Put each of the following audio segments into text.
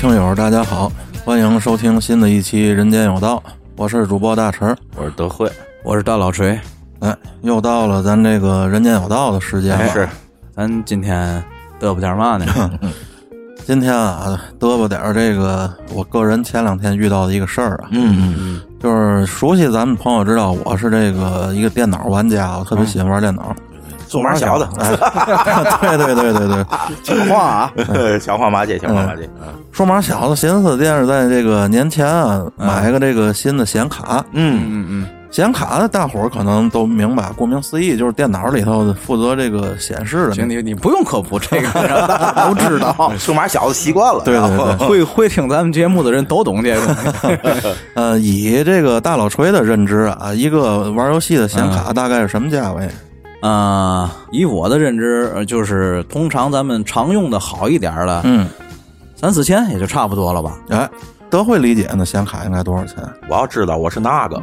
听友，大家好，欢迎收听新的一期《人间有道》，我是主播大陈。我是德惠，我是大老锤。哎，又到了咱这个《人间有道》的时间了。是，咱今天嘚啵点嘛呢？今天啊，嘚啵点儿这个，我个人前两天遇到的一个事儿啊，嗯嗯嗯，就是熟悉咱们朋友知道，我是这个一个电脑玩家，我特别喜欢玩电脑。数码小子，哎，对对对对对，讲话 啊，小话马姐，小话马姐，数码小子寻思电是在这个年前啊，买个这个新的显卡。嗯嗯嗯，显卡的大伙儿可能都明白，顾名思义就是电脑里头负责这个显示的。行，你你不用科普这个，大家都知道。数码小子习惯了，对对对，会会听咱们节目的人都懂这个。呃，以这个大老锤的认知啊，一个玩游戏的显卡大概是什么价位？啊，以我的认知，就是通常咱们常用的好一点的，嗯，三四千也就差不多了吧。哎，德惠理解呢，显卡应该多少钱？我要知道我是那个，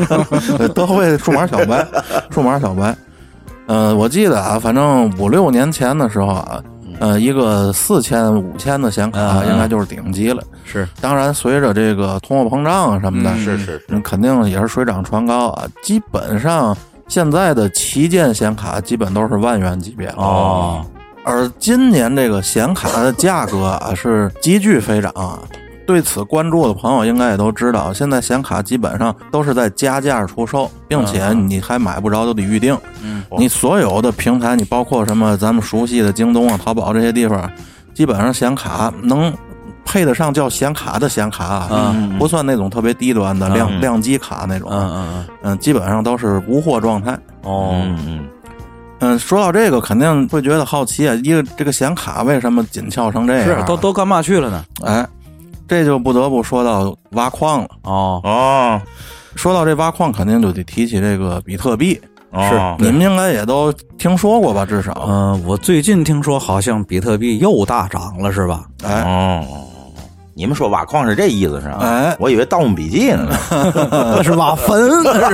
德惠数码小白，数码小白。呃，我记得啊，反正五六年前的时候啊，呃，一个四千、五千的显卡应该就是顶级了。是，当然随着这个通货膨胀啊什么的，是是是，肯定也是水涨船高啊。基本上现在的旗舰显卡基本都是万元级别哦。而今年这个显卡的价格啊是急剧飞涨，对此关注的朋友应该也都知道，现在显卡基本上都是在加价出售，并且你还买不着都得预定。嗯，你所有的平台，你包括什么咱们熟悉的京东啊、淘宝这些地方，基本上显卡能配得上叫显卡的显卡啊，嗯不算那种特别低端的量量机卡那种，嗯嗯嗯，嗯，基本上都是无货状态。哦，嗯嗯，嗯，说到这个，肯定会觉得好奇啊，一个这个显卡为什么紧俏成这样？是都都干嘛去了呢？哎，这就不得不说到挖矿了。哦，哦，说到这挖矿，肯定就得提起这个比特币。哦你们应该也都听说过吧？至少，嗯，我最近听说好像比特币又大涨了，是吧？哎，哦，你们说挖矿是这意思是吧？哎我以为《盗墓笔记》呢。那是挖坟，那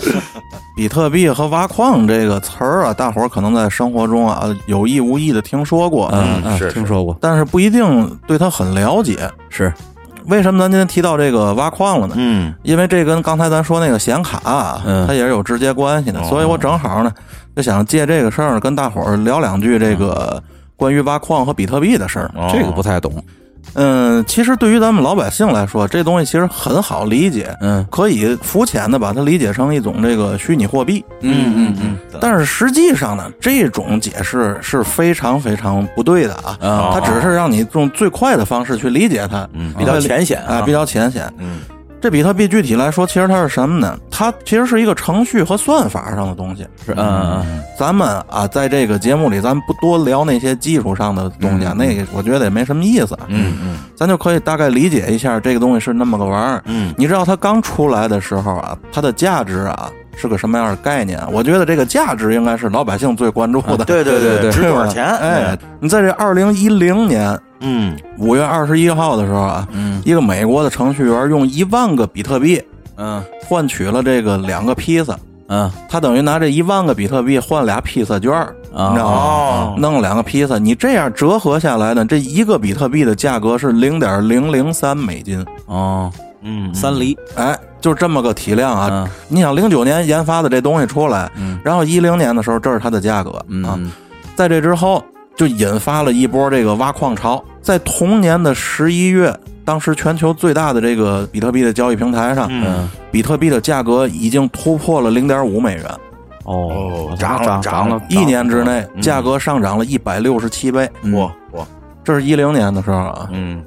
是。比特币和挖矿这个词儿啊，大伙儿可能在生活中啊有意无意的听说过，嗯嗯，是听说过，但是不一定对它很了解。是为什么咱今天提到这个挖矿了呢？嗯因为这跟刚才咱说那个显卡啊，嗯它也是有直接关系的，哦所以我正好呢就想借这个事儿跟大伙儿聊两句这个关于挖矿和比特币的事儿。哦这个不太懂。嗯，其实对于咱们老百姓来说，这东西其实很好理解，嗯可以肤浅的把它理解成一种这个虚拟货币。嗯嗯嗯，但是实际上呢，这种解释是非常非常不对的啊！啊它只是让你用最快的方式去理解它，嗯，比较浅显啊，比较浅显。嗯这比特币具体来说，其实它是什么呢？它其实是一个程序和算法上的东西。是嗯嗯咱们啊，在这个节目里，咱不多聊那些技术上的东西，啊，那个我觉得也没什么意思。嗯嗯咱就可以大概理解一下这个东西是那么个玩意儿。嗯你知道它刚出来的时候啊，它的价值啊是个什么样的概念？我觉得这个价值应该是老百姓最关注的。啊对对对 对值多少钱？哎，，你在这二零一零年嗯。五月二十一号的时候啊，嗯。一个美国的程序员用一万个比特币嗯。换取了这个两个披萨，嗯。他等于拿这一万个比特币换俩披萨券儿，啊。你知道吗？哦。弄了两个披萨，你这样折合下来呢，这一个比特币的价格是零点零零三美金，哦，嗯。三厘。哎，就这么个体量啊！嗯。你想零九年研发的这东西出来，嗯。然后一零年的时候，这是它的价格啊。嗯。在这之后，就引发了一波这个挖矿潮。在同年的十一月，当时全球最大的这个比特币的交易平台上，嗯。比特币的价格已经突破了零点五美元，哦涨涨？涨了一年之内嗯。价格上涨了一百六十七倍。哇哇。这是一零年的时候啊，嗯。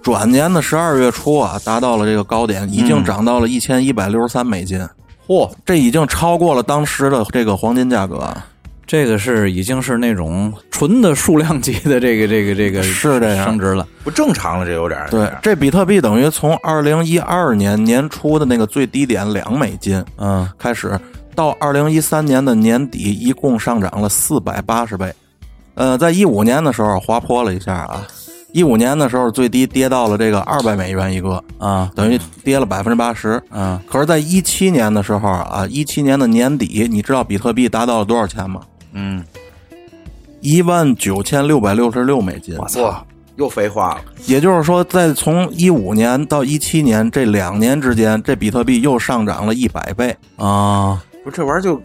转年的十二月初啊，达到了这个高点，已经涨到了一千一百六十三美金。嚯，这已经超过了当时的这个黄金价格啊。这个是已经是那种纯的数量级的这个这个这个 是这样升值了。不正常了，这有点儿对，这比特币等于从二零一二年年初的那个最低点两美金嗯开始，到二零一三年的年底，一共上涨了四百八十倍。呃，在一五年的时候滑坡了一下啊，一五年的时候最低跌到了这个二百美元一个，啊等于跌了百分之八十。嗯可是，在一七年的时候啊，一七年的年底，你知道比特币达到了多少钱吗？嗯，一万九千六百六十六美金。哇，又废话了。也就是说，在从一五年到一七年这两年之间，这比特币又上涨了一百倍。啊，不这玩意儿就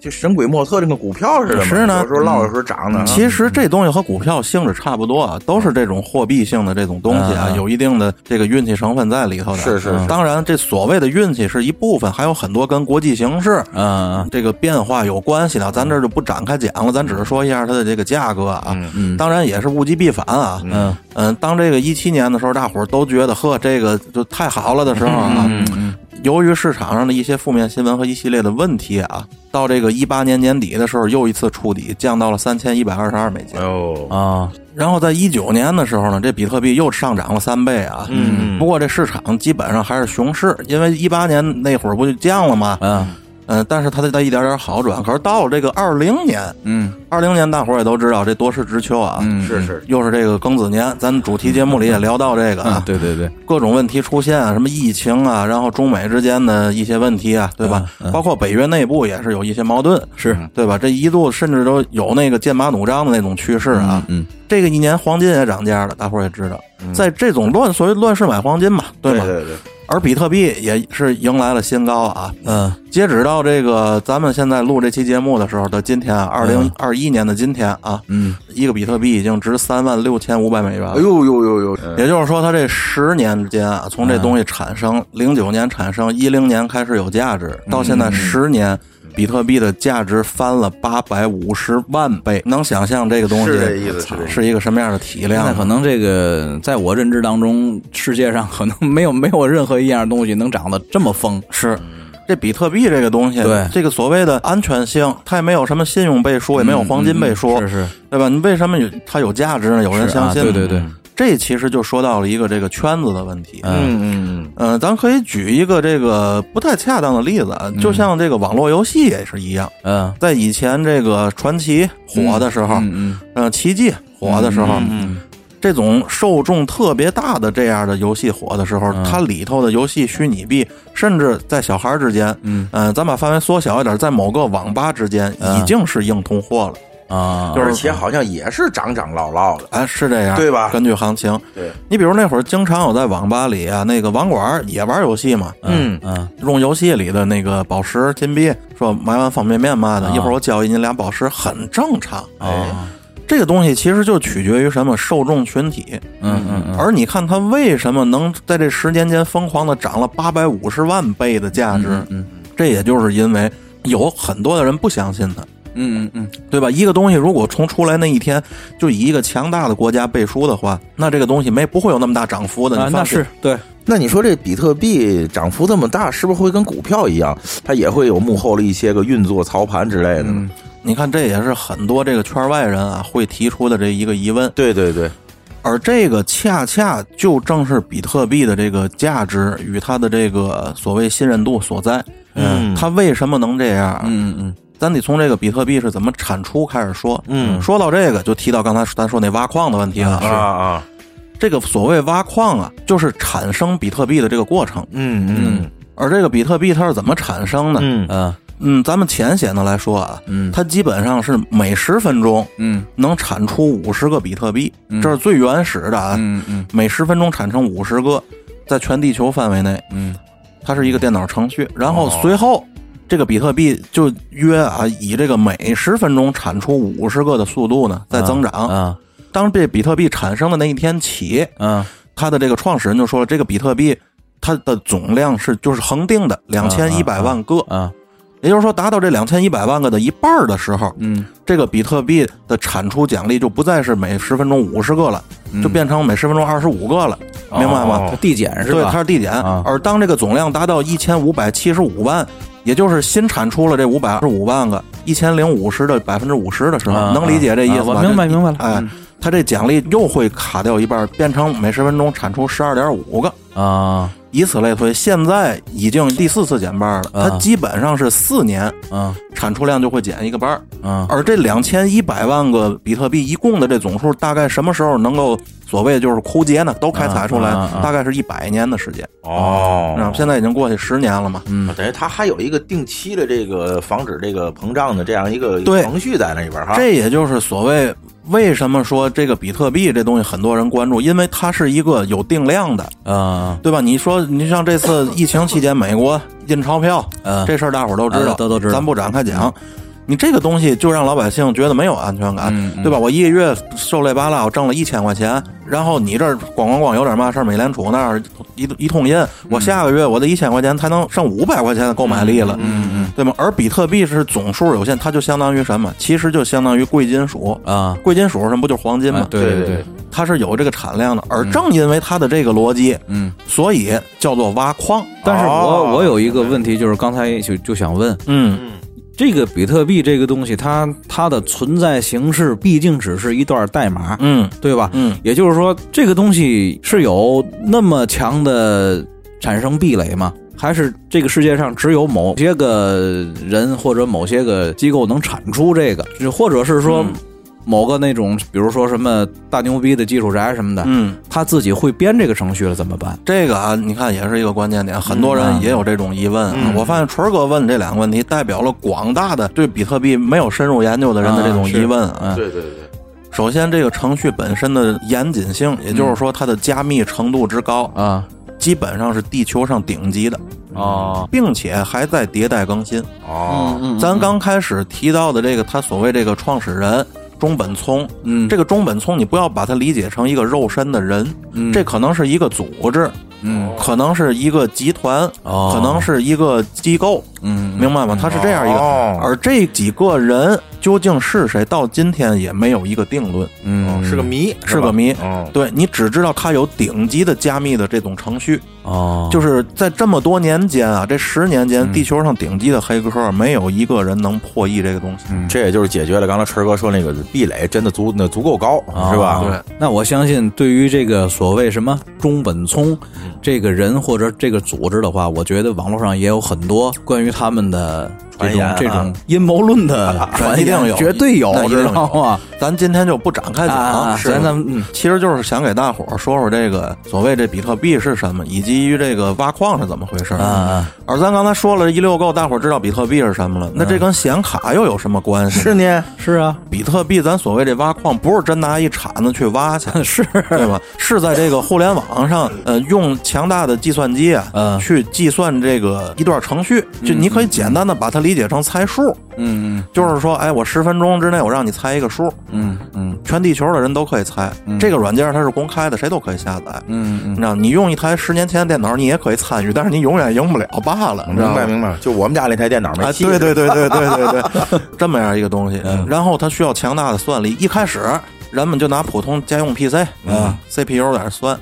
就神鬼莫测，这个股票似的嘛。是呢有时候落，有时候涨呢。其实这东西和股票性质差不多，啊，都是这种货币性的这种东西啊，有一定的这个运气成分在里头的。是是是当然，这所谓的运气是一部分，还有很多跟国际形势。嗯这个变化有关系的，咱这儿就不展开讲了，咱只是说一下它的这个价格啊。嗯当然也是物极必反啊。嗯嗯，当这个一七年的时候，大伙儿都觉得呵，这个就太好了的时候啊，嗯嗯由于市场上的一些负面新闻和一系列的问题啊，到这个一八年年底的时候，又一次触底，降到了三千一百二十二美金哦。啊，然后在一九年的时候呢，这比特币又上涨了三倍啊。嗯不过这市场基本上还是熊市，因为一八年那会儿不就降了吗？嗯嗯，但是它在一点点好转。可是到了这个二零年，嗯二零年大伙儿也都知道，这多事之秋啊。嗯，是是，又是这个庚子年，咱主题节目里也聊到这个啊啊，，对对对，各种问题出现啊，什么疫情啊，然后中美之间的一些问题啊，对吧？包括北约内部也是有一些矛盾，是对吧？这一度甚至都有那个剑拔弩张的那种趋势啊。嗯这个一年黄金也涨价了，大伙儿也知道，在这种乱所谓乱世买黄金嘛，对吧？对对对，而比特币也是迎来了新高啊。嗯。截止到这个咱们现在录这期节目的时候的今天啊，二零二一年的今天啊，嗯。一个比特币已经值三万六千五百美元了。哎呦呦呦呦，也就是说，它这十年之间啊，从这东西产生，零九年产生，一零年开始有价值，到现在十年，比特币的价值翻了八百五十万倍。能想象这个东西是一个什么样的体量吗？现在可能这个在我认知当中，世界上可能没有没有任何一样东西能涨得这么疯。是。这比特币这个东西，对这个所谓的安全性，它也没有什么信用背书，也没有黄金背书，是是，对吧？你为什么有它有价值呢？有人相信、对对对，这其实就说到了一个这个圈子的问题。嗯嗯嗯。嗯、咱可以举一个这个不太恰当的例子啊，就像这个网络游戏也是一样，嗯。在以前这个传奇火的时候，嗯嗯。嗯，奇迹火的时候，嗯这种受众特别大的这样的游戏火的时候，嗯。它里头的游戏虚拟币，甚至在小孩之间，嗯。嗯、咱把范围缩小一点，在某个网吧之间嗯。已经是硬通货了，啊，就是而且好像也是涨涨落落的，哎，是这样，对吧？根据行情，对，你比如那会儿经常有在网吧里啊，那个网管也玩游戏嘛，嗯嗯用游戏里的那个宝石金币，说买碗方便面嘛的，啊一会儿我交易你俩宝石，很正常。哎这个东西其实就取决于什么受众群体，嗯嗯嗯。而你看它为什么能在这十年间疯狂的涨了八百五十万倍的价值，嗯。这也就是因为有很多的人不相信它，嗯嗯嗯对吧？一个东西如果从出来那一天就以一个强大的国家背书的话，那这个东西没不会有那么大涨幅的。啊，那是对，那你说这比特币涨幅这么大，是不是会跟股票一样，它也会有幕后的一些个运作、操盘之类的呢？你看，这也是很多这个圈外人啊会提出的这一个疑问。对对对，而这个恰恰就正是比特币的这个价值与它的这个所谓信任度所在。嗯它为什么能这样？嗯嗯咱得从这个比特币是怎么产出开始说。嗯说到这个，就提到刚才咱说那挖矿的问题了。啊啊，这个所谓挖矿啊，就是产生比特币的这个过程。嗯嗯而这个比特币它是怎么产生的？嗯嗯嗯，咱们浅显的来说啊，嗯它基本上是每十分钟嗯能产出五十个比特币，嗯这是最原始的啊。嗯嗯每十分钟产生五十个，在全地球范围内，嗯它是一个电脑程序。然后哦随后，这个比特币就约啊，以这个每十分钟产出五十个的速度呢在增长。啊当这比特币产生的那一天起，嗯它的这个创始人就说了，这个比特币它的总量是就是恒定的两千一百万个，啊也就是说，达到这两千一百万个的一半儿的时候，嗯这个比特币的产出奖励就不再是每十分钟五十个了，嗯就变成每十分钟二十五个了，明白吗？哦递减是对，吧？它是递减。啊而当这个总量达到一千五百七十五万，也就是新产出了这五百二十五万个一千零五十的百分之五十的时候，啊能理解这意思吧？明白明白了哎嗯，它这奖励又会卡掉一半，变成每十分钟产出十二点五个。啊以此类推，现在已经第四次减半了，啊它基本上是四年啊产出量就会减一个半儿。啊而这两千一百万个比特币一共的这总数，大概什么时候能够所谓就是枯竭呢？都开采出来，大概是一百年的时间。哦然后现在已经过去十年了嘛。嗯等于它还有一个定期的这个防止这个膨胀的这样一个程序在那里边哈。这也就是所谓为什么说这个比特币这东西很多人关注？因为它是一个有定量的，啊对吧？你说，你像这次疫情期间，美国印钞票，嗯这事儿大伙儿都知道，嗯都都知道咱不展开讲。你这个东西就让老百姓觉得没有安全感，嗯对吧？我一个月受累巴拉，我挣了一千块钱，然后你这儿咣咣咣有点嘛事儿，美联储那儿一一通印，我下个月我的一千块钱才能剩五百块钱的购买力了，嗯嗯对吗？而比特币是总数有限，它就相当于什么？其实就相当于贵金属。啊，贵金属是什么？不就是黄金吗？哎对对对，它是有这个产量的，而正因为它的这个逻辑，嗯。所以叫做挖矿。但是我哦我有一个问题，就是刚才就就想问，嗯，这个比特币这个东西，它它的存在形式毕竟只是一段代码，嗯对吧？嗯，也就是说，这个东西是有那么强的产生壁垒吗？还是这个世界上只有某些个人或者某些个机构能产出这个，或者是说嗯某个那种，比如说什么大牛逼的技术宅什么的，嗯，他自己会编这个程序了怎么办？这个啊，你看也是一个关键点，很多人也有这种疑问。嗯。我发现纯儿哥问这两个问题，代表了广大的对比特币没有深入研究的人的这种疑问啊。嗯对对对，首先，这个程序本身的严谨性，也就是说它的加密程度之高，啊。基本上是地球上顶级的，哦并且还在迭代更新。哦，嗯。咱刚开始提到的这个，他所谓这个创始人中本聪，嗯。这个中本聪，你不要把它理解成一个肉身的人，嗯。这可能是一个组织，嗯。可能是一个集团，哦。可能是一个机构，嗯明白吗？它是这样一个，哦。而这几个人究竟是谁，到今天也没有一个定论，嗯。是个谜，是个谜。哦，对你只知道它有顶级的加密的这种程序，哦，就是在这么多年间啊，这十年间，嗯。地球上顶级的黑客没有一个人能破译这个东西。这也就是解决了刚才春哥说那个壁垒真的足那足够高，是吧？对，那我相信，对于这个所谓什么中本聪这个人或者这个组织的话，我觉得网络上也有很多关于他们的这种这种阴谋论的 传言，一定有绝对有那，一定知道吗？咱今天就不展开讲，啊，是咱咱其实就是想给大伙儿说说这个所谓这比特币是什么，以及于这个挖矿是怎么回事。啊啊，而咱刚才说了一溜够，大伙儿知道比特币是什么了，那这跟显卡又有什么关系？是呢，是啊，比特币，咱所谓这挖矿，不是真拿一铲子去挖去，是。对吧？是在这个互联网上，呃，用强大的计算机啊，嗯。去计算这个一段程序，就你可以简单的把它理解成猜数，嗯。就是说，哎，我十分钟之内我让你猜一个数，嗯嗯全地球的人都可以猜。这个软件它是公开的，谁都可以下载。嗯嗯你知道，你用一台十年前的电脑，你也可以参与，但是你永远赢不了罢了。明白明白，就我们家那台电脑没啊，戏。对对对对对对 对，这么样一个东西。然后它需要强大的算力，一开始人们就拿普通家用 PC 啊 CPU 在那算，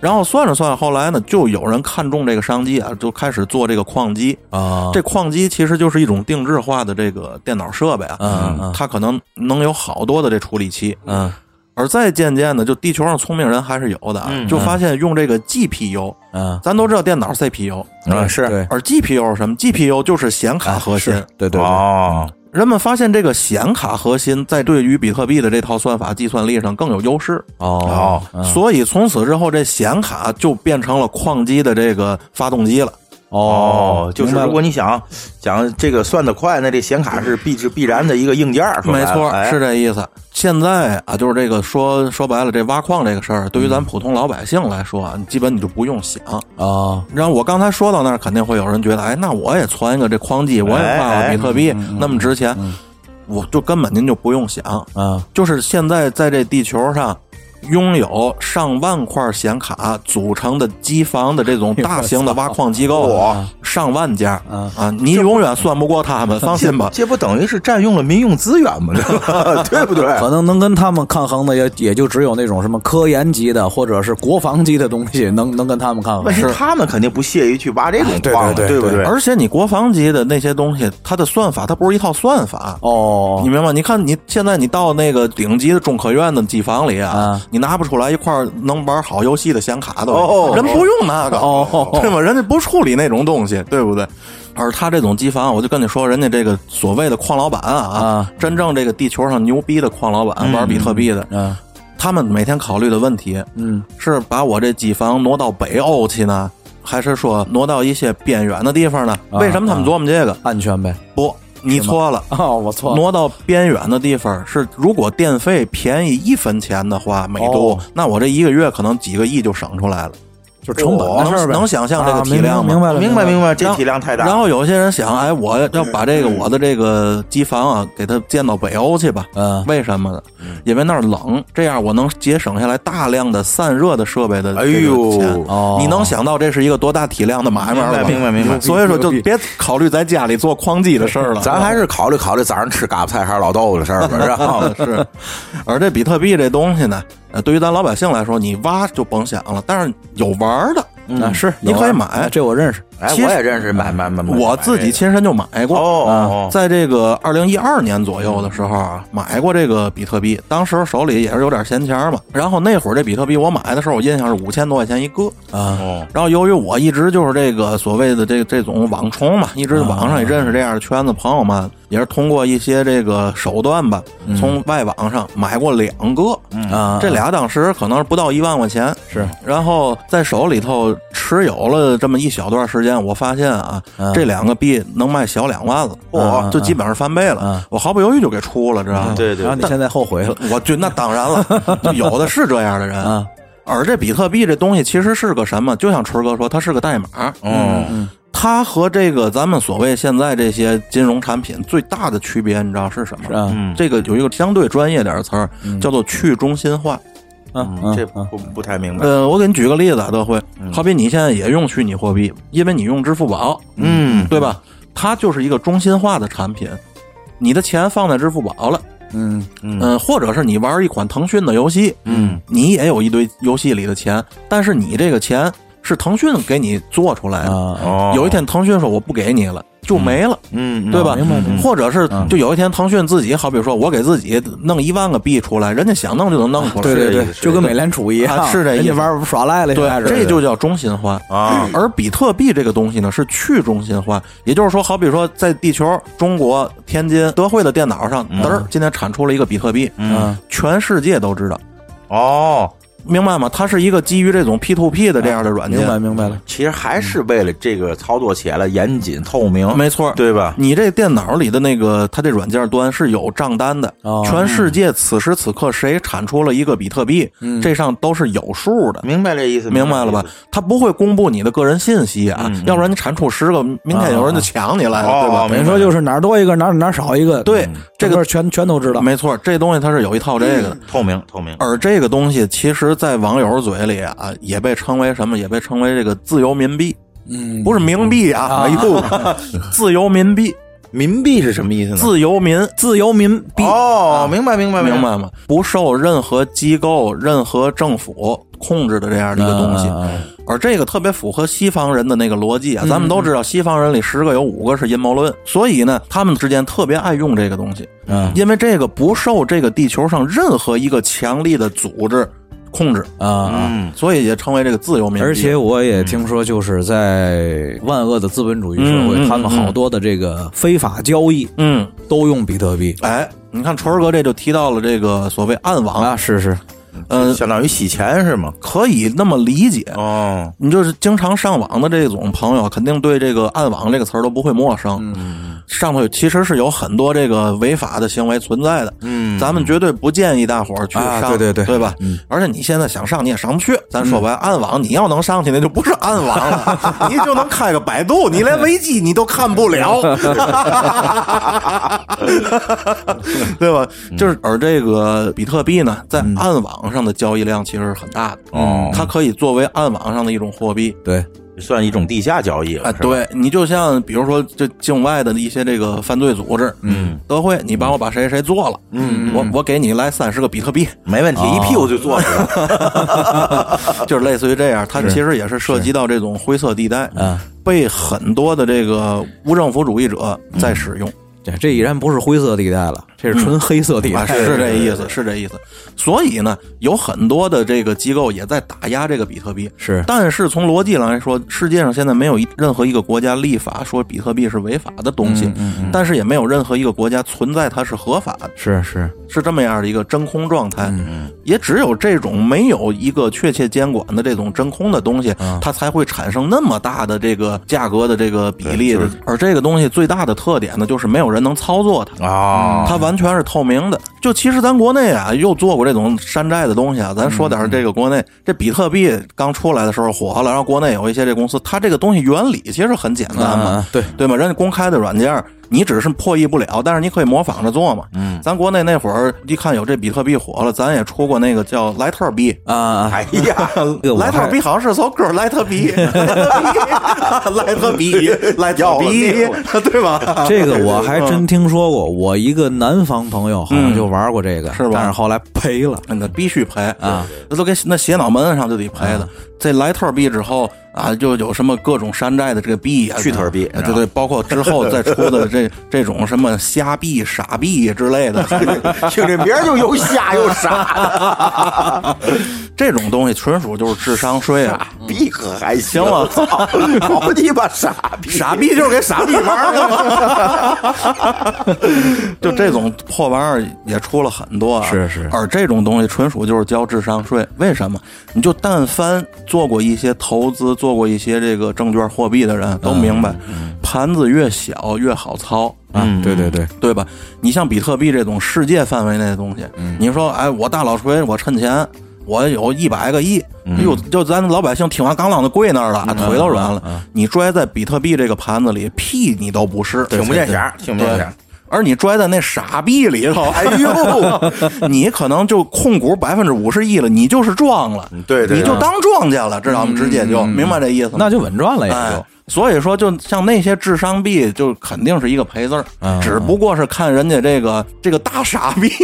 然后算着算着，后来呢，就有人看中这个商机啊，就开始做这个矿机。啊，这矿机其实就是一种定制化的这个电脑设备啊，嗯嗯它可能能有好多的这处理器。嗯而再渐渐的，就地球上聪明人还是有的啊，就发现用这个 GPU，嗯咱都知道电脑 CPU，啊是而 GPU 是什么？GPU 就是显卡核心。对对，哦，人们发现这个显卡核心在对于比特币的这套算法计算力上更有优势，哦嗯所以从此之后，这显卡就变成了矿机的这个发动机了。哦，就是如果你想想这个算得快，那这显卡是必是必然的一个硬件没错，哎是这意思。现在啊，就是这个说说白了，这挖矿这个事儿，对于咱普通老百姓来说啊，基本你就不用想。啊然后我刚才说到那儿，肯定会有人觉得，哎，那我也攒一个这矿机，我也画哎个比特币，那么值钱，我就根本您就不用想，啊就是现在在这地球上。拥有上万块显卡组成的机房的这种大型的挖矿机构，上万家啊啊！你永远算不过他们，放心吧。这不等于是占用了民用资源吗？对不对？可能能跟他们抗衡的也也就只有那种什么科研级的或者是国防级的东西，能能跟他们抗衡问。题他们肯定不屑于去挖这种矿，对对不对？而且你国防级的那些东西，它的算法它不是一套算法。哦你明白？你看，你现在你到那个顶级的中科院的机房里啊，啊你拿不出来一块能玩好游戏的显卡都，哦人不用那个，哦对吗？人家不处理那种东西，对不对？而他这种机房，我就跟你说，人家这个所谓的矿老板啊，啊真正这个地球上牛逼的矿老板，玩比特币的，嗯他们每天考虑的问题嗯是把我这机房挪到北欧去呢，还是说挪到一些边远的地方呢？啊为什么他们琢磨这个？安全呗。不，你错了。哦，我错了，挪到边远的地方是，如果电费便宜一分钱的话，每度，哦那我这一个月可能几个亿就省出来了。就是成本的事儿呗。能能想象这个啊体量吗明白了，明白明白，这体量太大。然后有些人想，哎，我要把这个我的这个机房啊，给它建到北欧去吧。嗯为什么呢？因为那儿冷，这样我能节省下来大量的散热的设备的哎这个呦。哦你能想到这是一个多大体量的买卖了吧？明白明白明白所以说，就别考虑在家里做矿机的事儿了。咱还是考虑考虑早上吃嘎巴菜还是老豆腐的事儿吧，是吧？是，而这比特币这东西呢，呃，对于咱老百姓来说，你挖就甭想了，但是有玩儿的，啊，是你可以买这我认识。哎，我也认识买买买买，我自己亲身就买过。哦哦，在这个二零一二年左右的时候啊，买过这个比特币，当时手里也是有点闲钱嘛。然后那会儿这比特币我买的时候，我印象是五千多块钱一个。啊，哦然后由于我一直就是这个所谓的这这种网虫嘛，一直网上也认识这样的圈子朋友们，也是通过一些这个手段吧，从外网上买过两个。啊，这俩当时可能是不到一万块钱，是然后在手里头持有了这么一小段时间，我发现啊，嗯这两个币能卖小两万了，嗯就基本上翻倍了。嗯我毫不犹豫就给出了，知道吗？对对然后你现在后悔了我就那当然了，就有的是这样的人。啊？而这比特币这东西其实是个什么？就像春哥说，它是个代码。嗯嗯它和这个咱们所谓现在这些金融产品最大的区别，你知道是什么？是啊，嗯这个有一个相对专业点的词儿，叫做去中心化。嗯嗯，这嗯。不不太明白。呃，我给你举个例子啊，德辉，好比你现在也用虚拟货币，因为你用支付宝，嗯，对吧？它就是一个中心化的产品，你的钱放在支付宝了，嗯嗯、或者是你玩一款腾讯的游戏，嗯，你也有一堆游戏里的钱，但是你这个钱是腾讯给你做出来的。有一天腾讯说我不给你了，就没了。嗯，嗯，对吧？明白或者是嗯。就有一天腾讯自己，好比说我给自己弄一万个币出来，人家想弄就能弄出来。对对对。就跟美联储一样，啊是这意思。人家玩耍赖了，对，这就叫中心化。啊。而比特币这个东西呢是去中心化，也就是说，好比说在地球中国天津德惠的电脑上，嘚儿今天产出了一个比特币，嗯。全世界都知道，哦，明白吗？它是一个基于这种 P to P 的这样的软件，明白明白了，其实还是为了这个操作起来严谨透明，没错，对吧？你这电脑里的那个，它这软件端是有账单的，哦。全世界此时此刻谁产出了一个比特币，这上都是有数的。明白这意思，明白了吧？它不会公布你的个人信息啊，要不然你产出十个，明天有人就抢你来了，哦对吧？等于说就是哪儿多一个哪儿哪儿少一个，对嗯这个全全都知道，没错，这东西它是有一套这个的。透明透明，而这个东西，其实，在网友嘴里啊，也被称为什么？也被称为这个自由民币，嗯，不是冥币啊，哎呦，自由民币，民币是什么意思呢？自由民，自由民币，哦，明白明白明白吗？不受任何机构、任何政府控制的这样的一个东西。而这个特别符合西方人的那个逻辑啊，咱们都知道，西方人里十个有五个是阴谋论，所以呢，他们之间特别爱用这个东西，嗯因为这个不受这个地球上任何一个强力的组织控制，啊所以也称为这个自由民币。而且我也听说，就是在万恶的资本主义社会，他们好多的这个非法交易嗯，都用比特币。哎，你看纯儿哥这就提到了这个所谓暗网，啊，是是，嗯、相当于洗钱是吗？可以那么理解。哦，你就是经常上网的这种朋友，肯定对这个“暗网”这个词儿都不会陌生。嗯，上头其实是有很多这个违法的行为存在的。嗯，咱们绝对不建议大伙儿去啊上，对对对对吧？嗯而且你现在想上，你也上不去。咱说白，暗网你要能上去，那就不是暗网了，你就能开个百度，你连维基你都看不了，对吧？就是而这个比特币呢，在暗网上的交易量其实是很大的，哦。它可以作为暗网上的一种货币。对，算一种地下交易了啊，是吧，对你就像比如说这境外的一些这个犯罪组织，嗯，德惠，你帮我把谁谁做了，嗯，我我给你来三十个比特币，没问题，一屁股就坐实了。就是类似于这样，它其实也是涉及到这种灰色地带，嗯，被很多的这个无政府主义者在使用，这这已然不是灰色地带了，这是纯黑色地带，啊，是这意思，是这意思。所以呢，有很多的这个机构也在打压这个比特币。是但是从逻辑上来说，世界上现在没有一任何一个国家立法说比特币是违法的东西，但是也没有任何一个国家存在它是合法的，是是，是这么样的一个真空状态。也只有这种没有一个确切监管的这种真空的东西，它才会产生那么大的这个价格的这个比例的。而这个东西最大的特点呢，就是没有人人能操作它。啊，它完全是透明的。就其实咱国内啊，又做过这种山寨的东西啊。咱说点这个国内，这比特币刚出来的时候火了，然后国内有一些这公司，它这个东西原理其实很简单嘛嗯，对对吗？人家公开的软件，你只是破译不了，但是你可以模仿着做嘛。嗯，咱国内那会儿一看有这比特币火了，咱也出过那个叫莱特币。啊，哎呀，莱特币好像是首歌，莱特币，莱特币，莱特币，对吧？这个我还真听说过，我一个南方朋友好像就玩过这个，是吧但是后来赔了。那必须赔啊！那都给那写脑门子上就得赔的。这莱特币之后啊，就有什么各种山寨的这个币啊，去腿币啊对对，包括之后再出的这这种什么瞎币、傻币之类的，听这名儿就又瞎又傻 这种东西纯属就是智商税啊！的，逼可还行行了操，好鸡巴傻逼，傻逼就是给傻逼玩的嘛，就这种破玩意儿也出了很多啊。是是而这种东西纯属就是交智商税。为什么？你就但凡做过一些投资、做过一些这个证券货币的人都明白，盘子越小越好操。啊，对对对，对吧？你像比特币这种世界范围内的东西，你说，哎，我大老锤，我趁钱，我有一百个亿，哎呦，就咱老百姓听完刚浪的跪那儿了，腿都软了。你拽在比特币这个盘子里，屁你都不是，听不见响，听不见响。而你拽在那傻逼里头，哎呦，你可能就控股百分之五十亿了，你就是庄了，对对你就当庄家了，知道吗？直接就明白这意思？那就稳赚了也哎就。，所以说，就像那些智商币，就肯定是一个赔字儿，嗯只不过是看人家这个这个大傻逼，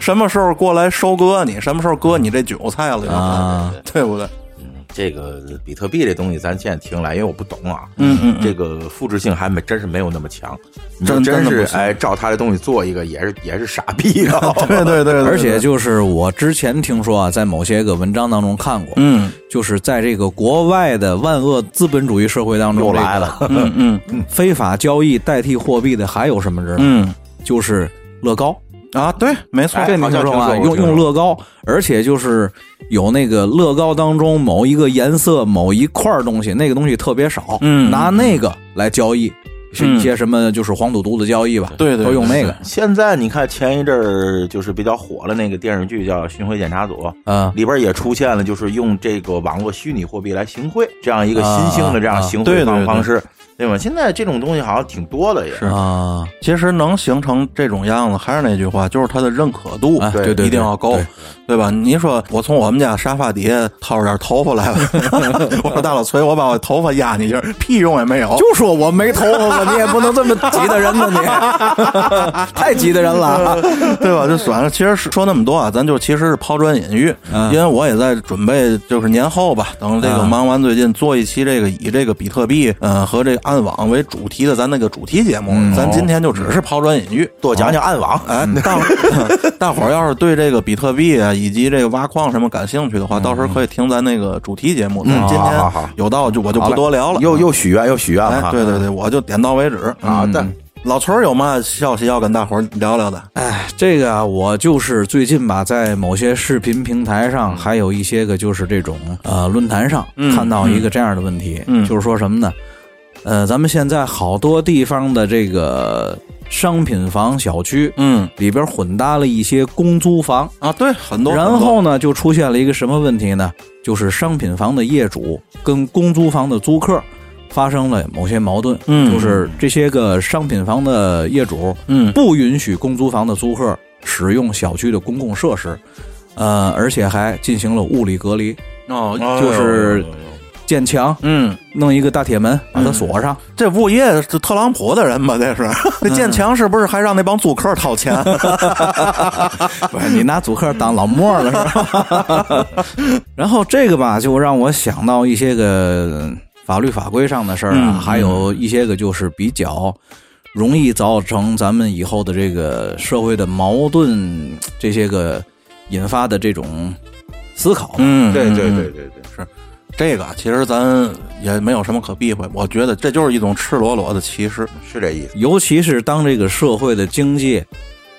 什么时候过来收割你，什么时候割你这韭菜了，啊对不对？这个比特币这东西，咱现在听来，因为我不懂啊，嗯嗯嗯这个复制性还没真是没有那么强。你真真是哎，照他的东西做一个，也是 也是傻逼啊！对 对对，对而且，就是我之前听说啊，在某些个文章当中看过，嗯就是在这个国外的万恶资本主义社会当中，又来了，嗯嗯 非法交易代替货币的还有什么人？嗯就是乐高。啊，对，没错，这你听说吗？用用乐高，而且就是有那个乐高当中某一个颜色、某一块儿东西，那个东西特别少，嗯拿那个来交易，是嗯一些什么就是黄赌毒的交易吧，对对都用那个，现在你看前一阵儿就是比较火了那个电视剧叫《巡回检查组》，嗯里边也出现了，就是用这个网络虚拟货币来行贿，这样一个新兴的这样行贿对对对方方式，对吧？现在这种东西好像挺多的也。是啊其实能形成这种样子，还是那句话，就是它的认可度，啊，对对对，一定要够对，对吧？你说我从我们家沙发底下掏出点头发来了，我说大老崔，我把我头发压你一下，屁用也没有。就说我没头发吧，你也不能这么挤的人呢，你 太挤的人了。对吧？就算了，其实说那么多啊，咱就其实是抛砖引玉，嗯因为我也在准备，就是年后吧，等这个嗯忙完最近做一期这个以这个比特币，呃和这个暗网为主题的咱那个主题节目，咱今天就只是抛砖引玉，多讲讲暗网，哎，大伙儿 大伙儿要是对这个比特币啊以及这个挖矿什么感兴趣的话，到时候可以听咱那个主题节目。咱今天好有道就我就不多聊了。又又许愿又许愿哎了，，对对对，我就点到为止。好的嗯。老崔儿有嘛消息要跟大伙儿聊聊的？哎，这个啊，我就是最近吧，在某些视频平台上，还有一些个就是这种呃论坛上，嗯。看到一个这样的问题，嗯。就是说什么呢？呃，咱们现在好多地方的这个商品房小区嗯里边混搭了一些公租房，啊，对，很多。然后呢，就出现了一个什么问题呢？就是商品房的业主跟公租房的租客发生了某些矛盾，嗯就是这些个商品房的业主嗯不允许公租房的租客使用小区的公共设施，呃，而且还进行了物理隔离，哦，就是建墙，嗯，弄一个大铁门把它锁上。这物业是特朗普的人吧？这是那建墙是不是还让那帮租客掏钱？不是你拿租客当老莫了是吧？然后这个吧，就让我想到一些个法律法规上的事儿啊，嗯还有一些个就是比较容易造成咱们以后的这个社会的矛盾，这些个引发的这种思考。嗯，对对嗯对对对，是这个，其实咱也没有什么可避讳。我觉得这就是一种赤裸裸的歧视。是这意思。尤其是当这个社会的经济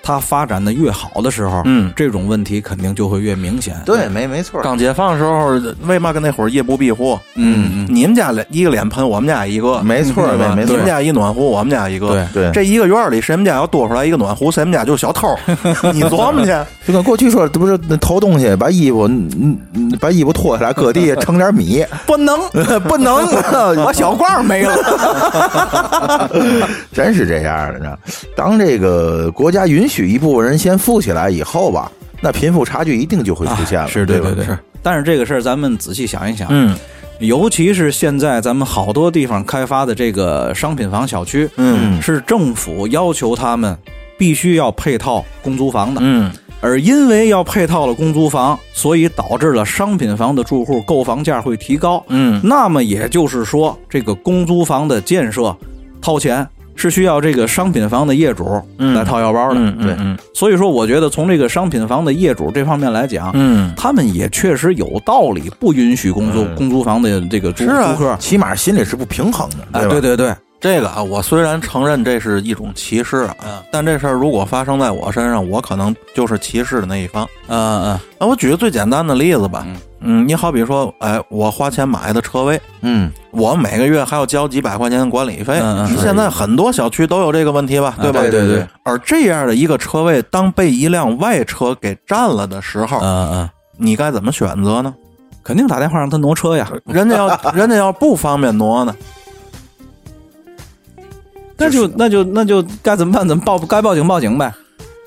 它发展的越好的时候，嗯这种问题肯定就会越明显。对，没没错。刚解放的时候，为嘛跟那会儿夜不闭户？嗯嗯，你们家一个脸盆，我们家一个，没错对吧没没错你们家一暖壶，我们家一个。对对这一个院里谁们家要多出来一个暖壶，谁们家就是小偷。你琢磨去。就跟过去说，这不是偷东西，把衣服嗯嗯把衣服脱下来搁地下盛点米，不能，不能，我小罐没了。真是这样的呢。当这个国家允许一部分人先富起来以后吧，那贫富差距一定就会出现了。啊是对对对。但是这个事儿，咱们仔细想一想，嗯尤其是现在咱们好多地方开发的这个商品房小区，嗯是政府要求他们必须要配套公租房的，嗯而因为要配套了公租房，所以导致了商品房的住户购房价会提高。嗯那么也就是说，这个公租房的建设掏钱是需要这个商品房的业主嗯来掏腰包的。嗯对嗯所以说，我觉得从这个商品房的业主这方面来讲，嗯他们也确实有道理，不允许公租、嗯公租房的这个租啊租客。起码心里是不平衡的，哎，吧？对对对，这个啊，我虽然承认这是一种歧视啊，但这事儿如果发生在我身上，我可能就是歧视的那一方。嗯嗯那我举个最简单的例子吧，嗯，你好比说，哎，我花钱买的车位，嗯，我每个月还要交几百块钱的管理费。嗯嗯是现在很多小区都有这个问题吧，对吧？对对对而这样的一个车位，当被一辆外车给占了的时候，嗯嗯，你该怎么选择呢？肯定打电话让他挪车呀。人家要 人家要不方便挪呢？那就那就那就该怎么办？怎么报？该报警报警呗。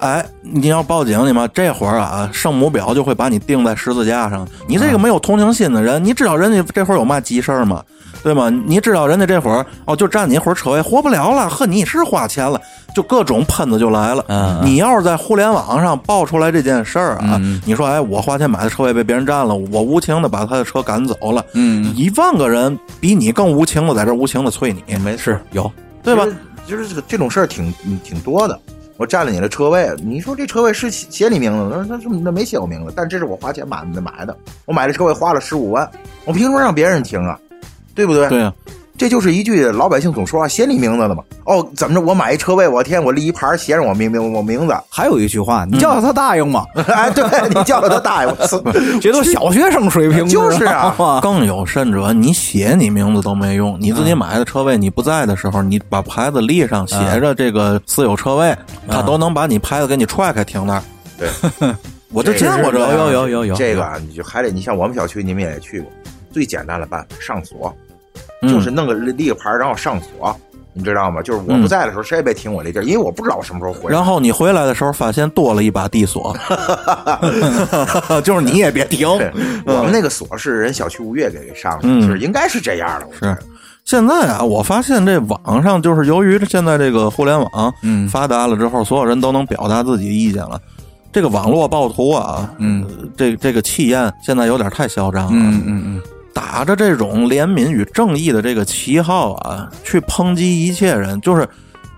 哎，你要报警，你妈这会儿啊，圣母婊就会把你钉在十字架上。你这个没有同情心的人，你知道人家这会儿有嘛急事儿吗？对吗？你知道人家这会儿哦，就占你一会儿车位，活不了了，呵，你是花钱了，就各种喷子就来了。嗯嗯你要是在互联网上爆出来这件事儿啊，嗯你说哎，我花钱买的车位被别人占了，我无情的把他的车赶走了，嗯，一万个人比你更无情的在这儿无情的催你，没事有。对吧？就是？这个这种事儿挺嗯挺多的。我占了你的车位，你说这车位是写你名字，那那那没写我名字，但这是我花钱买的买的，我买的车位花了十五万，我凭什么让别人停啊？对不对？对呀、这就是一句老百姓总说话写你名字的嘛。哦，怎么着？我买一车位，我天，我立一牌写上我名名我名字。还有一句话，你叫他答应吗？哎，对你叫了他大爷，我操！这都小学生水平，就是啊更有甚者，你写你名字都没用，你自己买的车位，你不在的时候，你把牌子立上，写着这个私有车位，他都能把你牌子给你踹开停那儿。对，我就见过这有个有有有有这个啊，你就还得，你像我们小区，你们也去过，最简单的办法上锁，嗯就是弄个立个牌，然后上锁，你知道吗？就是我不在的时候，谁也别停我这地儿，因为我不知道我什么时候回来。然后你回来的时候，发现多了一把地锁 就是你也别停。对，我们那个锁是人小区物业给给上的，嗯就是应该是这样的。是，现在啊，我发现这网上就是由于现在这个互联网嗯发达了之后，所有人都能表达自己意见了。这个网络暴徒啊，嗯呃，这这个气焰现在有点太嚣张了。嗯嗯嗯，打着这种怜悯与正义的这个旗号啊，去抨击一切人，就是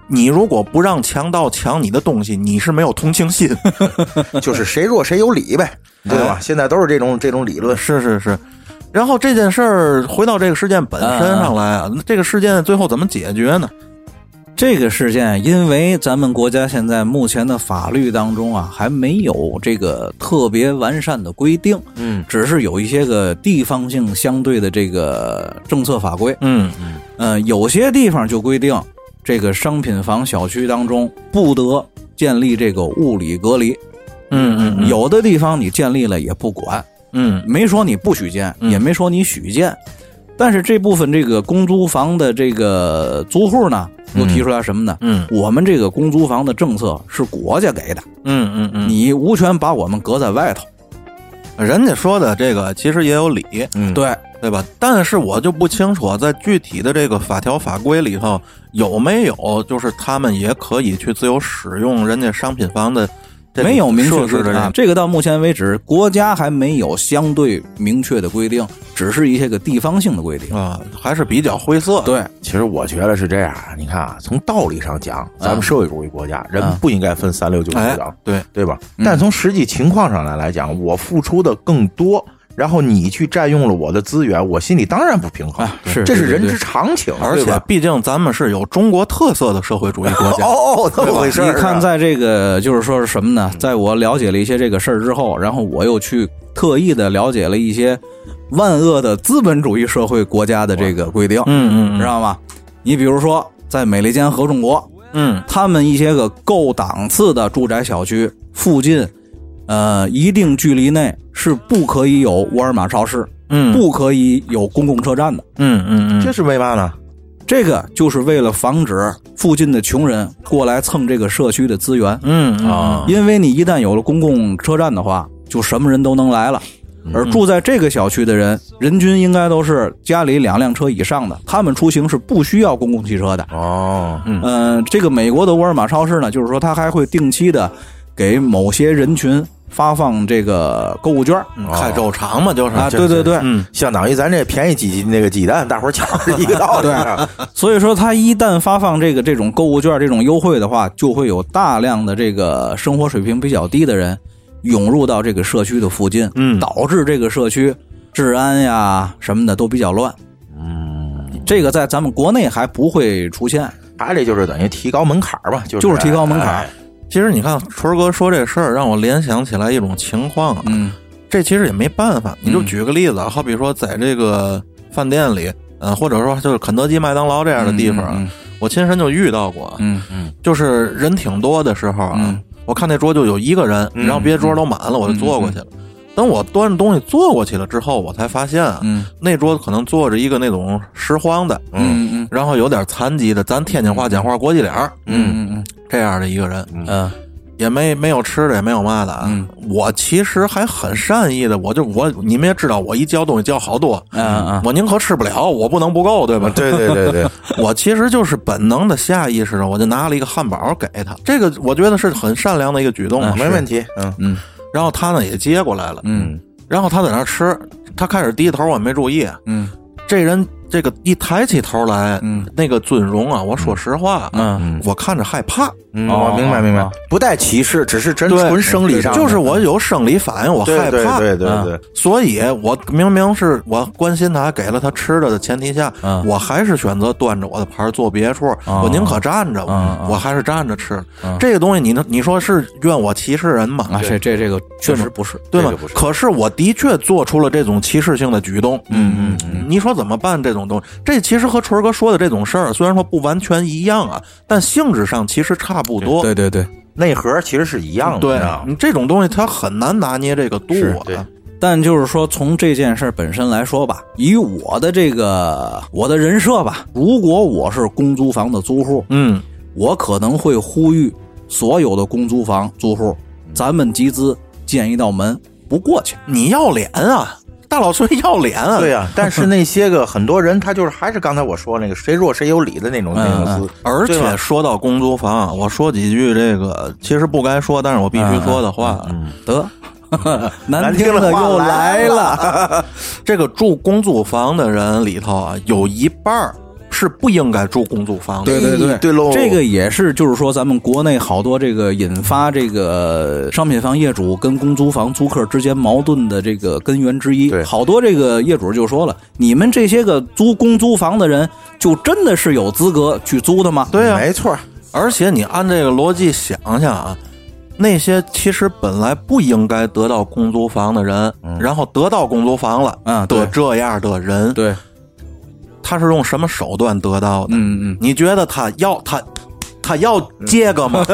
你如果不让强盗抢你的东西，你是没有同情心。就是谁弱谁有理呗，对吧？现在都是这种这种理论。是是是。然后这件事儿回到这个事件本身上来啊，那这个事件最后怎么解决呢？这个事件，因为咱们国家现在目前的法律当中啊，还没有这个特别完善的规定，嗯。只是有一些个地方性相对的这个政策法规。嗯嗯。呃，有些地方就规定，这个商品房小区当中不得建立这个物理隔离，嗯嗯嗯，有的地方你建立了也不管，嗯。没说你不许建，嗯。也没说你许建。但是这部分这个公租房的这个租户呢，又提出来什么呢？嗯。我们这个公租房的政策是国家给的，嗯嗯嗯，你无权把我们隔在外头。人家说的这个其实也有理，嗯，对，对吧？但是我就不清楚在具体的这个法条法规里头有没有，就是他们也可以去自由使用人家商品房的这个没有明确的这。规定啊这个到目前为止，国家还没有相对明确的规定，只是一些个地方性的规定。啊，还是比较灰色。，对，其实我觉得是这样，你看啊，从道理上讲，咱们社会主义国家，人不应该分三六九等哎，对，对吧？但从实际情况上来来讲，我付出的更多，然后你去占用了我的资源，我心里当然不平衡，啊是这是人之常情，而且毕竟咱们是有中国特色的社会主义国家，哦 哦，那么回事你看，在这个就是说是什么呢？在我了解了一些这个事儿之后，然后我又去特意的了解了一些万恶的资本主义社会国家的这个规定，嗯嗯知道吗？你比如说，在美利坚合众国，嗯。他们一些个够档次的住宅小区附近，呃，一定距离内是不可以有沃尔玛超市，嗯，不可以有公共车站的。嗯嗯嗯，这是为嘛呢？这个就是为了防止附近的穷人过来蹭这个社区的资源。嗯嗯啊因为你一旦有了公共车站的话，就什么人都能来了。而住在这个小区的人，人均应该都是家里两辆车以上的，他们出行是不需要公共汽车的。哦，嗯、这个美国的沃尔玛超市呢，就是说它还会定期的给某些人群发放这个购物券开肉肠嘛，就是啊，对对对，嗯。相当于咱这便宜鸡那个鸡蛋，大伙儿抢是一个道理。啊。所以说，他一旦发放这个这种购物券这种优惠的话，就会有大量的这个生活水平比较低的人涌入到这个社区的附近，嗯。导致这个社区治安呀什么的都比较乱。嗯，这个在咱们国内还不会出现，他这就是等于提高门槛儿嘛，就是。就是提高门槛哎其实你看春儿哥说这事儿，让我联想起来一种情况啊，嗯。这其实也没办法。你就嗯举个例子啊，好比说在这个饭店里，嗯、或者说就是肯德基、麦当劳这样的地方我亲身就遇到过，嗯嗯。就是人挺多的时候啊，嗯。我看那桌就有一个人，嗯然后别的桌都满了，我就坐过去了。等我端着东西坐过去了之后，我才发现啊，嗯那桌子可能坐着一个那种拾荒的，嗯嗯然后有点残疾的，咱天津话讲话国际脸儿嗯嗯这样的一个人，嗯也没没有吃的，也没有嘛的啊。嗯我其实还很善意的，我就我你们也知道，我一叫东西叫好多，嗯嗯我宁可吃不了，我不能不够，对吧？对对对对，我其实就是本能的下意识的，我就拿了一个汉堡给他，这个我觉得是很善良的一个举动啊。没问题。嗯嗯然后他呢也接过来了，嗯。然后他在那儿吃，他开始低头，我也没注意，嗯。这人这个一抬起头来，嗯。那个尊容啊，我说实话啊，嗯。我看着害怕，嗯，哦我明白明白。哦，不带歧视，只是真纯生理上，就是我有生理反应，我害怕，对对对所以我明明是我关心他，给了他吃的的前提下，嗯。我还是选择端着我的盘儿坐别处，哦。我宁可站着，我还是站着吃。嗯。这个东西你，能你说是怨我歧视人吗？啊，这这这个确实不是，对可是我的确做出了这种歧视性的举动。嗯嗯嗯。你说怎么办？这种东西，这其实和春哥说的这种事儿，虽然说不完全一样啊，但性质上其实差不多。对对对。内核其实是一样的，对你知道吗你这种东西，它很难拿捏这个度啊。但就是说，从这件事本身来说吧，以我的这个我的人设吧，如果我是公租房的租户，嗯，我可能会呼吁所有的公租房租户，咱们集资建一道门，不过去。你要脸啊，大老孙要脸啊。对呀、但是那些个很多人，他就是还是刚才我说那个谁弱谁有理的那种那思，而且说到公租房，我说几句这个其实不该说，但是我必须说的话。嗯，得，难听的又来了。这个住公租房的人里头啊，有一半儿是不应该住公租房的。对对对，对喽。这个也是，就是说，咱们国内好多这个引发这个商品房业主跟公租房租客之间矛盾的这个根源之一。对。好多这个业主就说了，你们这些个租公租房的人，就真的是有资格去租的吗？对啊，没错，而且你按这个逻辑想想啊，那些其实本来不应该得到公租房的人，然后得到公租房了，嗯对。的这样的人，对，他是用什么手段得到的？嗯嗯，你觉得他要他他要这 个吗？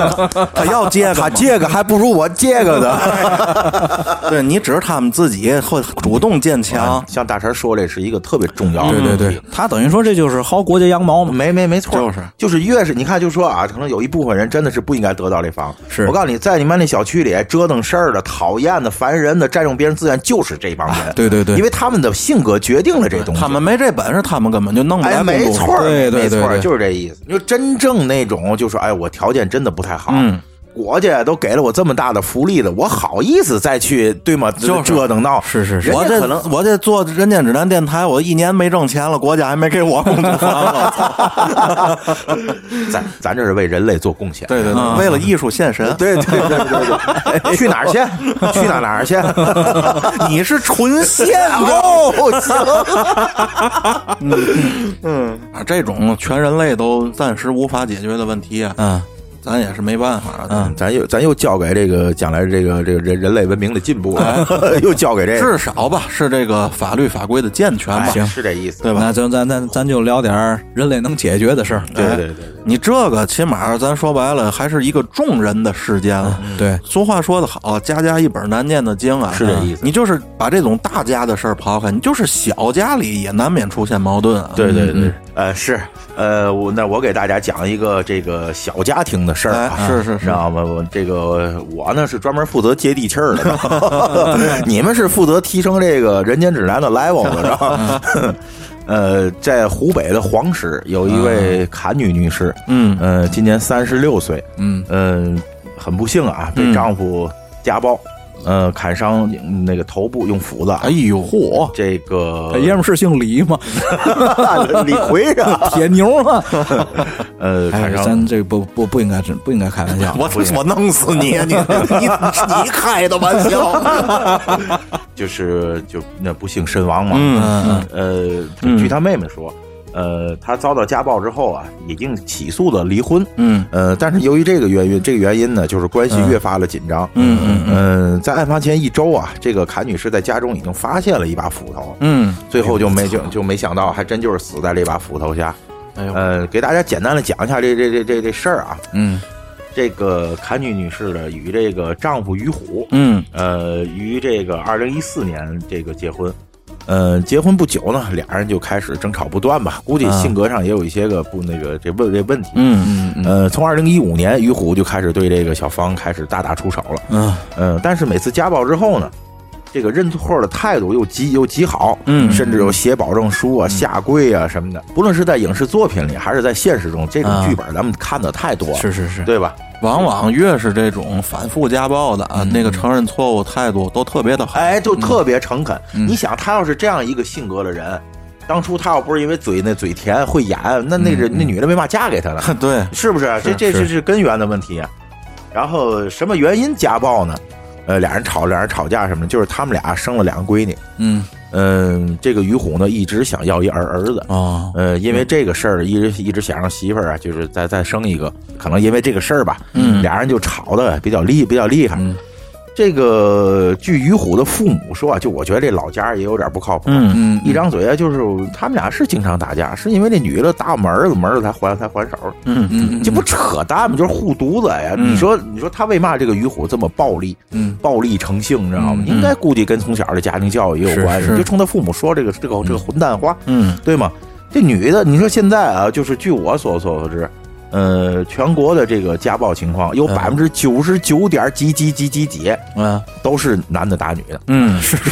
他要这个？他这个还不如我这个的。对你只是他们自己会主动建墙，像大陈说，这是一个特别重要的对对对问题，他等于说这就是薅国家羊毛嘛。没没没错，就是就是越是你看，就说啊，可能有一部分人真的是不应该得到这房。是我告诉你，在你们那小区里折腾事儿的、讨厌的、烦人的、占用别人资源，就是这帮人。对对对因为他们的性格决定了这东西。他们没这本事，他们根本就弄不哎，来。没错儿，对对没错儿，对对就是这意思。你说真正那种，就说哎，我条件真的不太好，国家都给了我这么大的福利了，我好意思再去对吗？就是折腾闹，是是是我这可能我这做人间指南电台，我一年没挣钱了，国家还没给我工资。咱咱这是为人类做贡献。对对对，为了艺术献身。对对对对对，去哪儿去？去哪儿哪儿去？你是纯献哦，行，啊，这种全人类都暂时无法解决的问题啊，嗯咱也是没办法的。嗯，咱又咱又交给这个将来这个这个人人类文明的进步了，又交给这个，至少吧，是这个法律法规的健全吧。哎是这意思，对吧那就咱咱咱就聊点人类能解决的事儿。对对对对，你这个起码咱说白了，还是一个众人的事件了。对，俗话说得好，家家一本难念的经啊，是这意思你就是把这种大家的事儿抛开，你就是小家里也难免出现矛盾啊。对对对，呃是，呃我那我给大家讲一个这个小家庭的事儿啊，哎是是是。知道吗？我这个我呢是专门负责接地气儿的，你们是负责提升这个人间指南的 level 的，是吧？呃，在湖北的黄石有一位侃女女士，嗯。呃，今年三十六岁，嗯。呃、很不幸啊，被嗯。丈夫家暴，呃，砍伤那个头部，用斧子，哎呦嚯，这个这爷们是姓李吗？李逵啊，铁牛啊！呃，哎砍，伤咱这不不不应该真不应该开玩笑。我我弄死你！你你你开的玩笑。就是就那不幸身亡嘛。嗯呃，据他妹妹说，呃，他遭到家暴之后啊，已经起诉了离婚。嗯呃，但是由于这个原因，这个原因呢，就是关系越发的紧张。嗯嗯嗯、在案发前一周啊，这个坎女士在家中已经发现了一把斧头，嗯，最后就没就就没想到，还真就是死在这把斧头下。哎呦，呃，给大家简单的讲一下这这这这这事儿啊。嗯这个坎女女士呢，与这个丈夫于虎，嗯呃，于这个二零一四年这个结婚，呃，结婚不久呢，俩人就开始争吵不断吧，估计啊性格上也有一些个不那个这问这问题。嗯嗯呃，从二零一五年，于虎就开始对这个小芳开始大打出手了。嗯嗯、但是每次家暴之后呢，这个认错的态度又极又极好，嗯甚至有写保证书啊、下跪啊什么的。不论是在影视作品里，还是在现实中，这种啊剧本咱们看的太多了，是是是，对吧？往往越是这种反复家暴的啊，那个承认错误态度都特别的好。哎，就特别诚恳。你想，他要是这样一个性格的人，当初他要不是因为嘴那嘴甜会演，那那人那女的没嘛嫁给他呢？对，是不是？这这是是根源的问题啊。然后什么原因家暴呢？呃，俩人吵，俩人吵架什么的，就是他们俩生了两个闺女。嗯嗯，这个于虎呢一直想要一儿儿子。哦呃，因为这个事儿，一直一直想让媳妇儿啊，就是再再生一个。可能因为这个事儿吧，嗯俩人就吵的比较厉比较厉害。嗯这个据于虎的父母说啊，就我觉得这老家也有点不靠谱。嗯嗯一张嘴啊，就是他们俩是经常打架，是因为那女的打我们儿子，我们儿子才还才还手，嗯嗯，这不扯淡吗？就是护犊子呀！嗯你说你说他为嘛这个于虎这么暴力？嗯暴力成性，你知道吗？嗯应该估计跟从小的家庭教育也有关系，就冲他父母说这个这个这个混蛋话，嗯对吗？这女的，你说现在啊，就是据我所所知，呃，全国的这个家暴情况有百分之九十九点几几几几几嗯。都是男的打女的，嗯，是 是，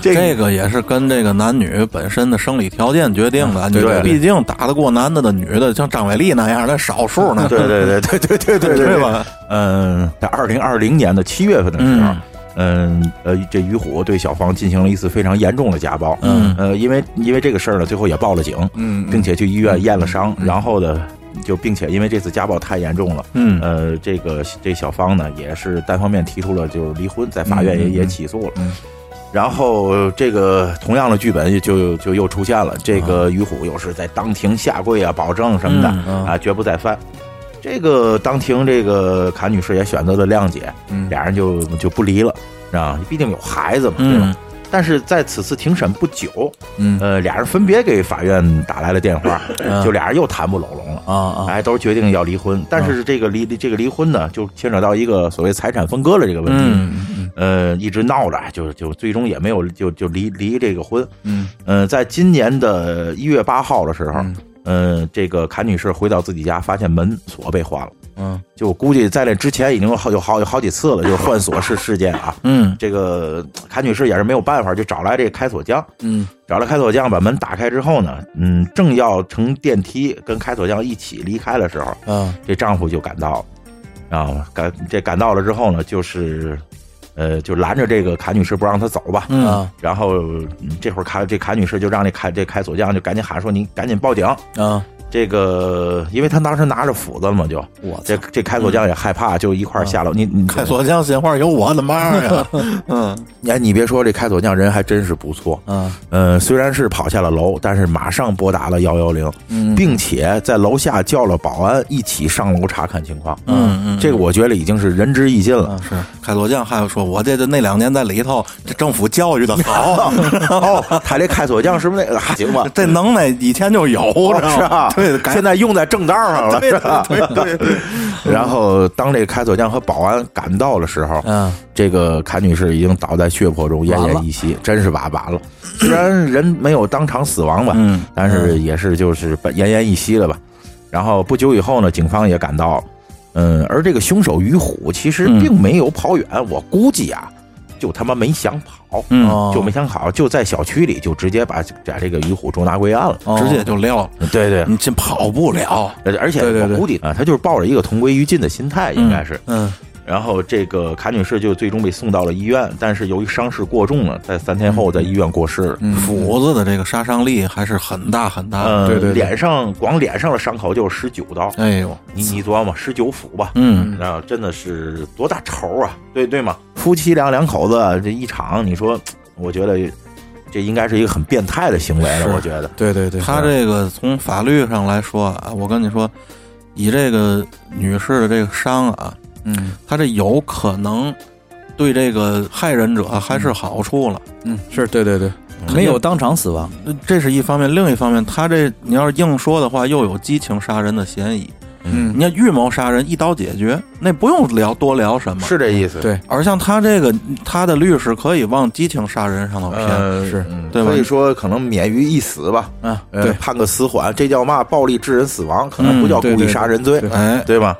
这这个也是跟这个男女本身的生理条件决定的。对对对。毕竟打得过男的的女的，像张伟丽那样的少数呢。对对对对对对对对吧？嗯，在二零二零年的七月份的时候，嗯。呃，这于虎对小芳进行了一次非常严重的家暴。嗯。呃，因为因为这个事儿呢，最后也报了警，嗯并且去医院验了伤，然后呢，就并且因为这次家暴太严重了。嗯呃，这个这小芳呢，也是单方面提出了就是离婚，在法院也、也起诉了。嗯然后这个同样的剧本就就又出现了，这个于虎又是在当庭下跪啊，保证什么的、嗯啊，绝不再犯。这个当庭，这个阚女士也选择了谅解，嗯俩人就就不离了，啊，毕竟有孩子嘛，对吧？嗯但是在此次庭审不久，嗯。呃，俩人分别给法院打来了电话，嗯。就俩人又谈不拢拢了。啊啊。哎，都决定要离婚，但是这个离这个离婚呢，就牵扯到一个所谓财产分割的这个问题，嗯嗯呃，一直闹着，就就最终也没有就就离离这个婚，嗯。呃，在今年的一月八号的时候，嗯。呃，这个阚女士回到自己家，发现门锁被换了，嗯就我估计在那之前已经有好有好有好几次了，就是换锁事事件啊。嗯这个侃女士也是没有办法，就找来这个开锁匠，嗯找来开锁匠把门打开之后呢，嗯，正要乘电梯跟开锁匠一起离开的时候，嗯这丈夫就赶到了。啊赶这赶到了之后呢，就是呃就拦着这个卡女士不让她走吧。嗯啊然后嗯这会儿卡这卡女士就让这开这开锁匠就赶紧喊说你赶紧报警。啊！这个因为他当时拿着斧子了嘛，就我这这开锁匠也害怕，就一块下楼。你你开锁匠闲话有我的妈呀！嗯，哎，你别说，这开锁匠人还真是不错。嗯，呃，虽然是跑下了楼，但是马上拨打了幺幺零，嗯并且在楼下叫了保安一起上楼查看情况。嗯嗯这个我觉得已经是仁至义尽了。是开锁匠还有说，我这这那两年在里头，这政府教育的好，哦，他这开锁匠是不是那个还行吧？这能耐以前就有，是吧？对，现在用在正道上了，对是吧？对对对，然后当这个开锁匠和保安赶到的时候，嗯。这个阚女士已经倒在血泊中，奄奄一息，真是完完了。虽然人没有当场死亡吧，嗯。但是也是就是奄奄一息了吧。然后不久以后呢，警方也赶到，嗯，而这个凶手于虎其实嗯。并没有跑远，我估计啊，就他妈没想跑，嗯，哦。就没想跑，就在小区里就直接把把这个于虎捉拿归案了。哦。直接就撂了，对对，你这跑不了，而且我估计啊，他就是抱着一个同归于尽的心态，应该是。嗯然后这个卡女士就最终被送到了医院，但是由于伤势过重了，在三天后在医院过世了。嗯，斧子的这个杀伤力还是很大很大对对对。脸上光脸上的伤口就有十九刀，哎呦，你你琢磨十九斧吧，嗯，然后真的是多大仇啊，对对嘛？夫妻两两口子这一场，你说，我觉得这应该是一个很变态的行为了，我觉得。对对对，他这个从法律上来说啊，我跟你说，以这个女士的这个伤啊，嗯他这有可能对这个害人者还是好处了。嗯是对对对，没有当场死亡，这是一方面，另一方面，他这你要是硬说的话，又有激情杀人的嫌疑。嗯你看预谋杀人一刀解决，那不用聊多聊什么。是这意思，对而像他这个，他的律师可以往激情杀人上头偏。呃，是嗯对吧所以说可能免于一死吧，啊呃，对判个死缓，这叫嘛？暴力致人死亡，可能不嗯叫故意杀人罪，对哎，对吧？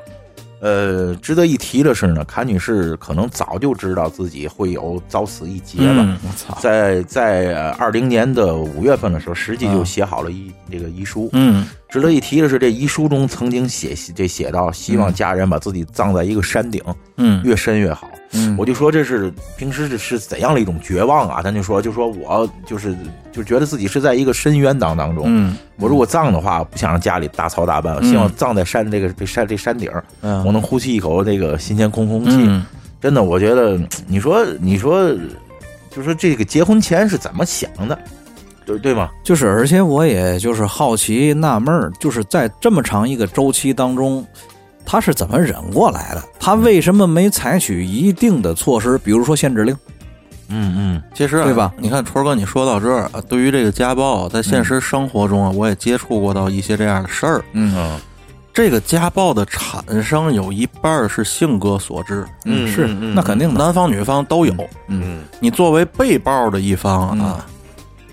呃，值得一提的是呢，卡女士可能早就知道自己会有早死一劫了。嗯我操，在在二零年的五月份的时候，实际就写好了遗、这个遗书。嗯值得一提的是，这遗书中曾经写这写到，希望家人把自己葬在一个山顶，嗯越深越好。嗯我就说这是平时是是怎样的一种绝望啊？咱就说，就说我就是就觉得自己是在一个深渊当当中。嗯我如果葬的话，不想让家里大操大办，我希望葬在山这个这山这山顶，嗯我能呼吸一口这个新鲜空空气。嗯，真的，我觉得你说你说，就说这个结婚前是怎么想的，对对吗？就是，而且我也就是好奇纳闷儿，就是在这么长一个周期当中，他是怎么忍过来的？他为什么没采取一定的措施，比如说限制令？嗯嗯其实、啊、对吧你看，春儿哥，你说到这儿啊，对于这个家暴，在现实生活中啊，我也接触过到一些这样的事儿。嗯嗯这个家暴的产生有一半儿是性格所致，嗯是那肯定的。男方女方都有。嗯你作为被暴的一方啊，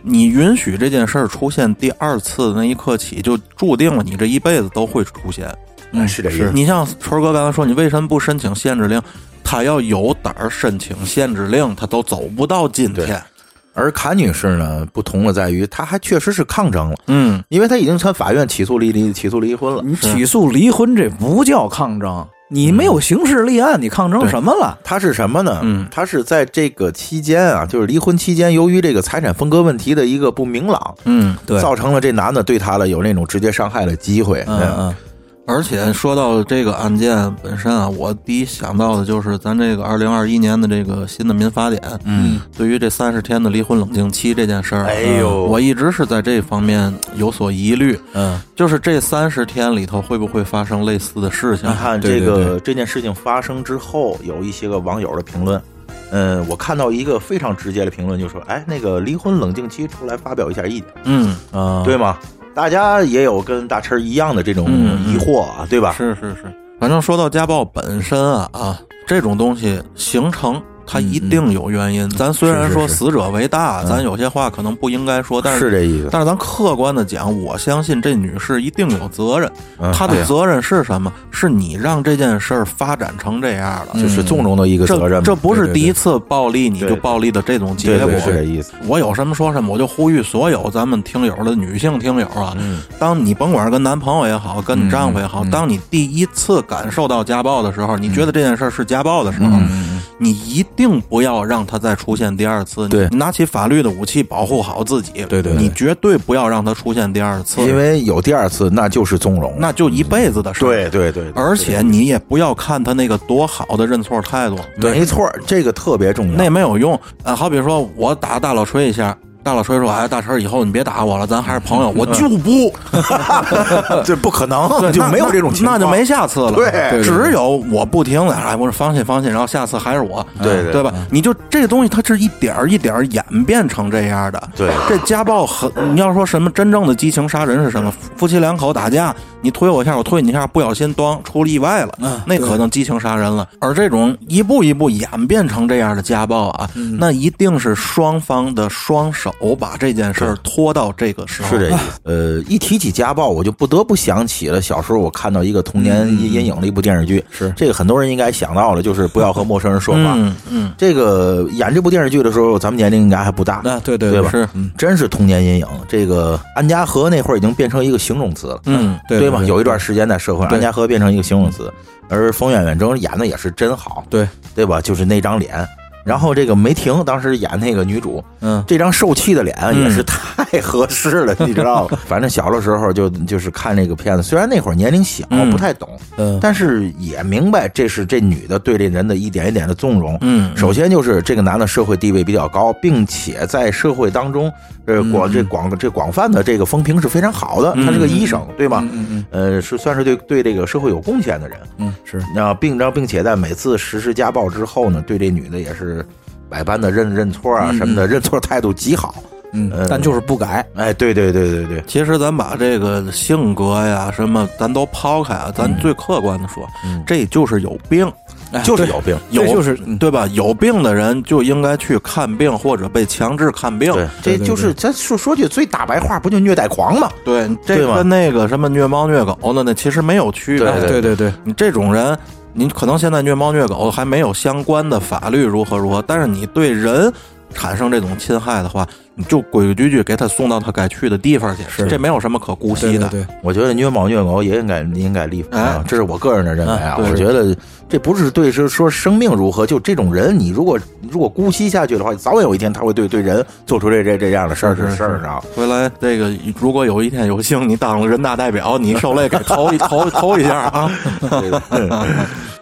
你允许这件事儿出现第二次的那一刻起，就注定了你这一辈子都会出现。嗯，是这意思。你像春儿哥刚才说，你为什么不申请限制令？他要有胆儿申请限制令，他都走不到今天。而卡女士呢，不同的在于，她还确实是抗争了，嗯，因为她已经向法院起诉离离起诉离婚了。你起诉离婚这不叫抗争，你没有刑事立案，你抗争什么了？他是什么呢？嗯他是在这个期间啊，就是离婚期间，由于这个财产分割问题的一个不明朗，嗯，对，造成了这男的对他的有那种直接伤害的机会。嗯嗯而且说到这个案件本身啊，我第一想到的就是咱这个二零二一年的这个新的民法典，嗯，对于这三十天的离婚冷静期这件事儿，哎呦我一直是在这方面有所疑虑，嗯就是这三十天里头会不会发生类似的事情你？看对对这个这件事情发生之后，有一些个网友的评论。嗯，我看到一个非常直接的评论，就说：“哎，那个离婚冷静期出来发表一下意见，嗯，啊，对吗？”大家也有跟大陈一样的这种疑惑啊，对吧？是是是，反正说到家暴本身啊啊，这种东西形成他一定有原因。咱虽然说死者为大，咱有些话可能不应该说，但是是这意思。但是咱客观的讲，我相信这女士一定有责任。嗯她的责任是什么？是你让这件事儿发展成这样了。就是纵容的一个责任，这这不是第一次暴力，你就暴力的这种结果。是这意思。我有什么说什么，我就呼吁所有咱们听友的女性听友啊，当你甭管是跟男朋友也好，跟你丈夫也好，当你第一次感受到家暴的时候，你觉得这件事儿是家暴的时候，你一定不要让它再出现第二次。对你拿起法律的武器保护好自己。对对对你绝对不要让它出现第二次，因为有第二次，那就是纵容。那就一辈子的事。对对对，对而且你也不要看他那个多好的认错态度，没错，这个特别重要。那没有用。啊，好比说我打大老锤一下，大老锤说：“哎，大陈，以后你别打我了，咱还是朋友。”我就不，这不可能，就没有这种情况，那就没下次了。对只有我不听了，哎，我说放心放心，然后下次还是我，对对对吧？你就这个东西，它是一点儿一点儿演变成这样的。对这家暴很，你要说什么真正的激情杀人是什么？夫妻两口打架，你推我一下，我推你一下，不小心当出了意外了，那可能激情杀人了。而这种一步一步演变成这样的家暴啊，那一定是双方的双手把这件事儿拖到这个时候。是这意思。呃，一提起家暴，我就不得不想起了小时候我看到一个童年阴阴影的一部电视剧，是这个很多人应该想到了，就是不要和陌生人说话。嗯嗯，这个演这部电视剧的时候，咱们年龄应该还不大，啊，对对对吧？是真是童年阴影。这个安家和那会儿已经变成一个形容词了，嗯对吧？有一段时间在社会上，安家和变成一个形容词，而冯远远正演的也是真好，对，对吧？就是那张脸。然后这个梅婷当时演那个女主，嗯这张受气的脸也是太合适了，你知道吗？反正小的时候就就是看这个片子，虽然那会儿年龄小，嗯不太懂，嗯但是也明白这是这女的对这人的一点一点的纵容。嗯首先就是这个男的社会地位比较高，并且在社会当中，呃，广这广这广泛的这个风评是非常好的。他是个医生，对吧？嗯嗯呃，是算是对对这个社会有贡献的人。嗯是然后并然后并且在每次实施家暴之后呢，对这女的也是百般的认认错啊什么的，认错态度极好。嗯呃，但就是不改，哎，对对对对对，其实咱把这个性格呀什么，咱都抛开啊，咱最客观的说，嗯这就是有病，哎就是有病。有就是嗯对吧？有病的人就应该去看病，或者被强制看病。这就是咱说说句最大白话，不就虐待狂吗？对，这对吗跟那个什么虐猫虐狗的那其实没有区别。对哎对对对，你这种人，你可能现在虐猫虐狗还没有相关的法律如何如何，但是你对人产生这种侵害的话，你就规规矩矩给他送到他该去的地方去，是这没有什么可姑息的。对对对，我觉得虐猫虐狗也应该应该立法这是我个人的认为啊。我觉得这不是对是说生命如何，就这种人，你如果如果姑息下去的话，早晚有一天他会对对人做出这这这样的事儿是是是事儿啊。回来这个，如果有一天有幸你当了人大代表，你受累给投一投投一下啊！对的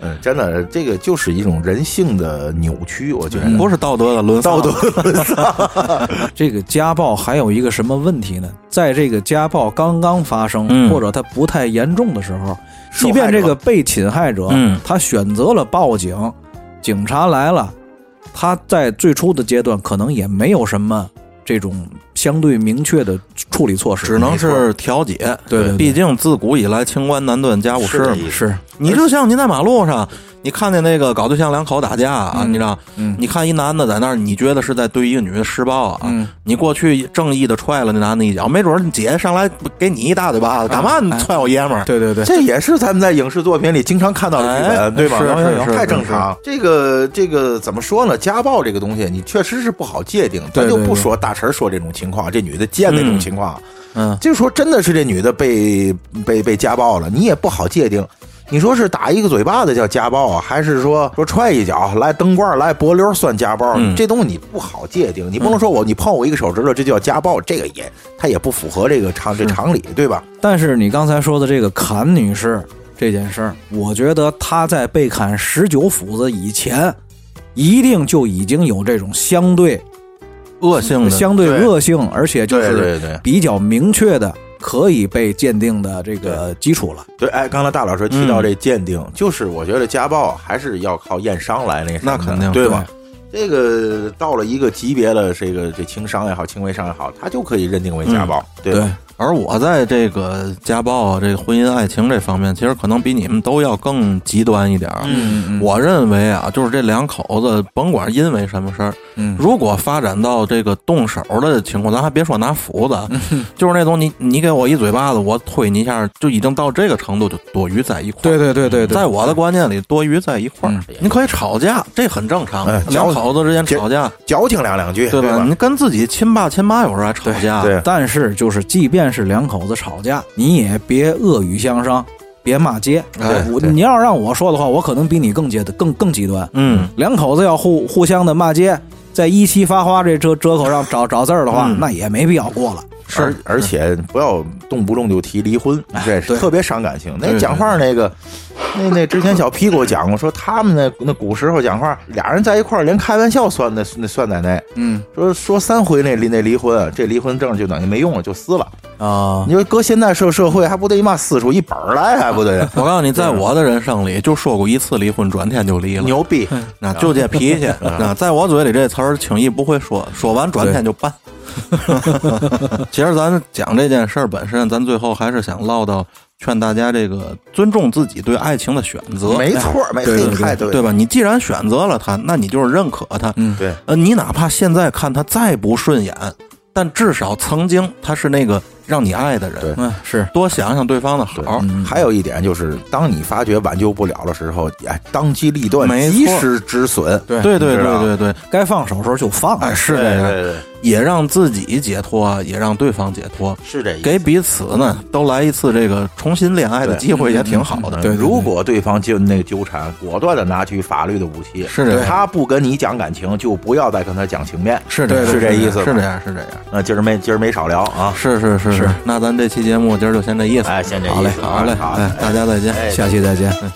嗯，真的，这个就是一种人性的扭曲，我觉得。不是道德的沦丧道德沦丧 这个家暴还有一个什么问题呢？在这个家暴刚刚发生，嗯或者它不太严重的时候，即便这个被侵害者，嗯。他选择了报警，警察来了，他在最初的阶段可能也没有什么这种相对明确的处理措施，只能是调解。对对对毕竟自古以来清官难断家务事嘛。是你就像你在马路上，你看见那个搞对象两口打架啊，你知道？嗯你看一男的在那儿，你觉得是在对一个女的施暴啊？嗯你过去正义的踹了那男的一脚，没准儿你姐上来给你一大嘴巴子，干嘛你踹我爷们儿？对对对，这也是咱们在影视作品里经常看到的剧本，哎对吧？是有有是是太正常。这个这个怎么说呢？家暴这个东西，你确实是不好界定。咱就不说大陈说这种情况，这女的见那种情况，嗯，就说真的是这女的被被被家暴了，你也不好界定。你说是打一个嘴巴子叫家暴啊，还是说说踹一脚来灯罐来脖溜算家暴？嗯这东西你不好界定，你不能说我你碰我一个手指头这叫家暴，这个也它也不符合这个常这常理，对吧？但是你刚才说的这个砍女士这件事儿，我觉得她在被砍十九斧子以前，一定就已经有这种相对恶性的，相对对。恶性，而且就是对比较明确的可以被鉴定的这个基础了。对，哎，刚才大老师提嗯。到这鉴定，就是我觉得家暴还是要靠验伤来那什么那肯定对吧？这个到了一个级别的，这个这轻伤也好，轻微伤也好，他就可以认定为家暴，对吧？而我在这个家暴啊、这个婚姻爱情这方面，其实可能比你们都要更极端一点儿。我认为啊，就是这两口子，甭管因为什么事儿，嗯如果发展到这个动手的情况，咱还别说拿斧子，就是那种你你给我一嘴巴子，我推你一下，就已经到这个程度，就多余在一块儿。对对对对对，在我的观念里，多余在一块儿嗯，你可以吵架，这很正常哎。两口子之间吵架，矫情两两句，对吧？吧？你跟自己亲爸亲妈有时候还吵架，对但是就是，即便是两口子吵架，你也别恶语相伤，别骂街。哎我你要让我说的话，我可能比你更极更更极端。嗯，两口子要互互相的骂街，在一期发花这折折口上找找字儿的话，嗯那也没必要过了。是而且不要动不动就提离婚，这是对特别伤感情。那讲话那个，那那之前小 P 给我讲过，说他们那那古时候讲话，俩人在一块儿连开玩笑算那那算在内。嗯说说三回那离那离婚，这离婚证就等于没用了，就撕了。啊你说搁现在社社会，还不得妈撕出一本儿来，还不得 我告诉你，在我的人生里，就说过一次离婚，转天就离了。牛逼？那就这脾气，那在我嘴里这词儿轻易不会说，说完转天就办。其实咱讲这件事儿本身，咱最后还是想唠到，劝大家这个尊重自己对爱情的选择，没错儿，没对对太对对吧？你既然选择了他，那你就是认可他。嗯对，呃，你哪怕现在看他再不顺眼，但至少曾经他是那个让你爱的人。对。嗯是。多想想对方的好。嗯。还有一点就是，当你发觉挽救不了的时候，哎，当机立断，没及时止损。对对对对对对，该放手时候就放。哎，是这样，对，也让自己解脱，也让对方解脱，是这意思。给彼此呢都来一次这个重新恋爱的机会，也挺好的。对如果对方就那个纠缠，果断的拿起法律的武器，是这他不跟你讲感情，就不要再跟他讲情面。是这，是这意思是这样，是这样，那今儿没今儿没少聊啊，是是是是。那咱这期节目今儿就先这意思。哎，先这好嘞意思啊，好嘞，好哎，大家再见。哎下期再见。嗯